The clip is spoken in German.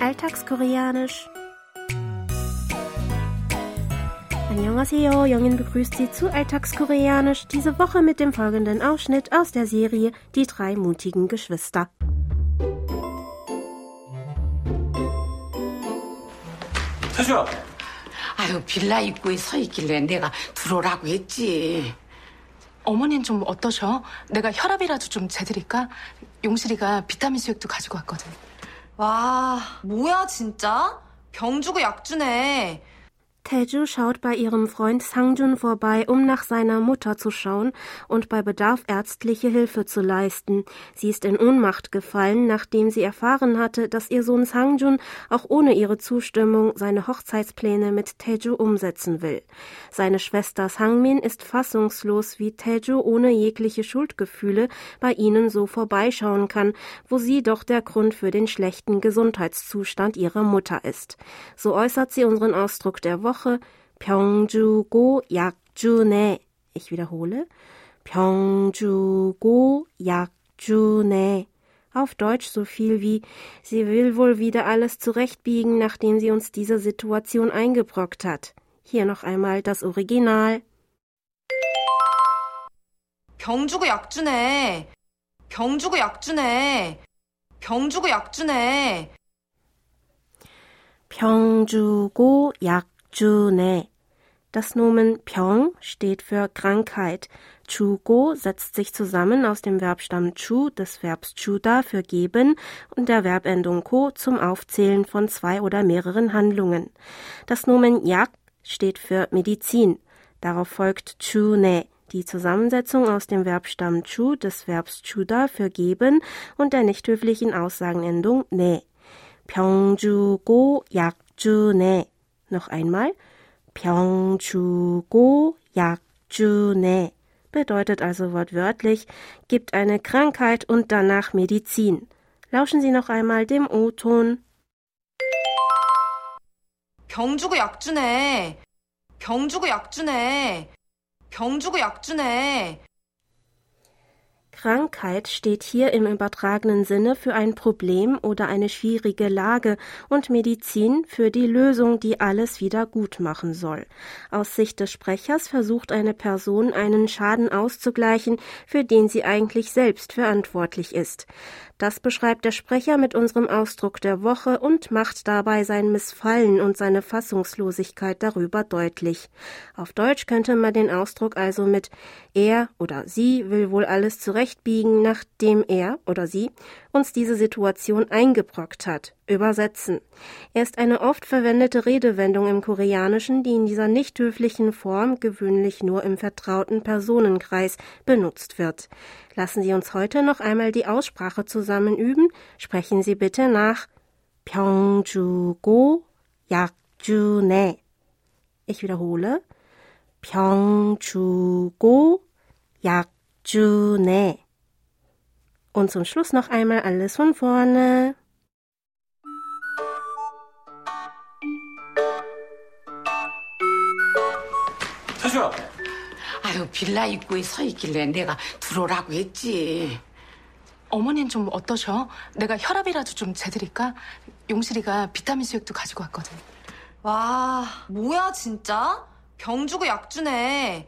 Alltagskoreanisch. Annyeonghaseyo, Jongin begrüßt Sie zu Alltagskoreanisch, diese Woche mit dem folgenden Ausschnitt aus der Serie Die drei mutigen Geschwister. 태주야, 아유 빌라 입구에 서 있길래 내가 들어오라고 했지. 어머니는 좀 어떠셔? 내가 혈압이라도 좀 재드릴까? 용실이가 비타민 수액도 가지고 왔거든. 와, 뭐야, 진짜? 병 주고 약 주네. Taeju schaut bei ihrem Freund Sangjun vorbei, um nach seiner Mutter zu schauen und bei Bedarf ärztliche Hilfe zu leisten. Sie ist in Ohnmacht gefallen, nachdem sie erfahren hatte, dass ihr Sohn Sangjun auch ohne ihre Zustimmung seine Hochzeitspläne mit Taeju umsetzen will. Seine Schwester Sangmin ist fassungslos, wie Taeju ohne jegliche Schuldgefühle bei ihnen so vorbeischauen kann, wo sie doch der Grund für den schlechten Gesundheitszustand ihrer Mutter ist. So äußert sie unseren Ausdruck der Woche Woche 병 주고 약 주네. Ich wiederhole. 병 주고 약 주네. Auf Deutsch so viel wie Sie will wohl wieder alles zurechtbiegen, nachdem sie uns diese Situation eingebrockt hat. Hier noch einmal das Original. 병 주고 약 주네. 병 주고 약 주네. 병 주고 약 주네. 병 주고 약 June. Das Nomen Pyong steht für Krankheit. Chugo setzt sich zusammen aus dem Verbstamm chu, des Verbs chuda für geben und der Verbendung ko zum Aufzählen von zwei oder mehreren Handlungen. Das Nomen yak steht für Medizin. Darauf folgt chune, die Zusammensetzung aus dem Verbstamm chu, des Verbs chuda für geben und der nicht höflichen Aussagenendung ne. Pyeongju go yakju ne. Noch einmal. 병 주고 약 주네 bedeutet also wortwörtlich, gibt eine Krankheit und danach Medizin. Lauschen Sie noch einmal dem O-Ton. 병 주고 약 주네. 병 주고 약 주네. 병 주고 약 주네. Krankheit steht hier im übertragenen Sinne für ein Problem oder eine schwierige Lage und Medizin für die Lösung, die alles wieder gut machen soll. Aus Sicht des Sprechers versucht eine Person einen Schaden auszugleichen, für den sie eigentlich selbst verantwortlich ist. Das beschreibt der Sprecher mit unserem Ausdruck der Woche und macht dabei sein Missfallen und seine Fassungslosigkeit darüber deutlich. Auf Deutsch könnte man den Ausdruck also mit er oder sie will wohl alles zurechtbiegen, nachdem er oder sie uns diese Situation eingebrockt hat, übersetzen. Er ist eine oft verwendete Redewendung im Koreanischen, die in dieser nicht höflichen Form gewöhnlich nur im vertrauten Personenkreis benutzt wird. Lassen Sie uns heute noch einmal die Aussprache zusammen üben. Sprechen Sie bitte nach Pyeongju-go Yakju-ne. Ich wiederhole. Pyeongju-go Yakju-ne. Und zum Schluss noch einmal alles von vorne. 아유 빌라 입구에 서 있길래 내가 들어오라고 했지. 어머니는 좀 어떠셔? 내가 혈압이라도 좀 재드릴까? 용실이가 비타민 수액도 가지고 왔거든. 와, 뭐야, 진짜? 병 주고 약 주네.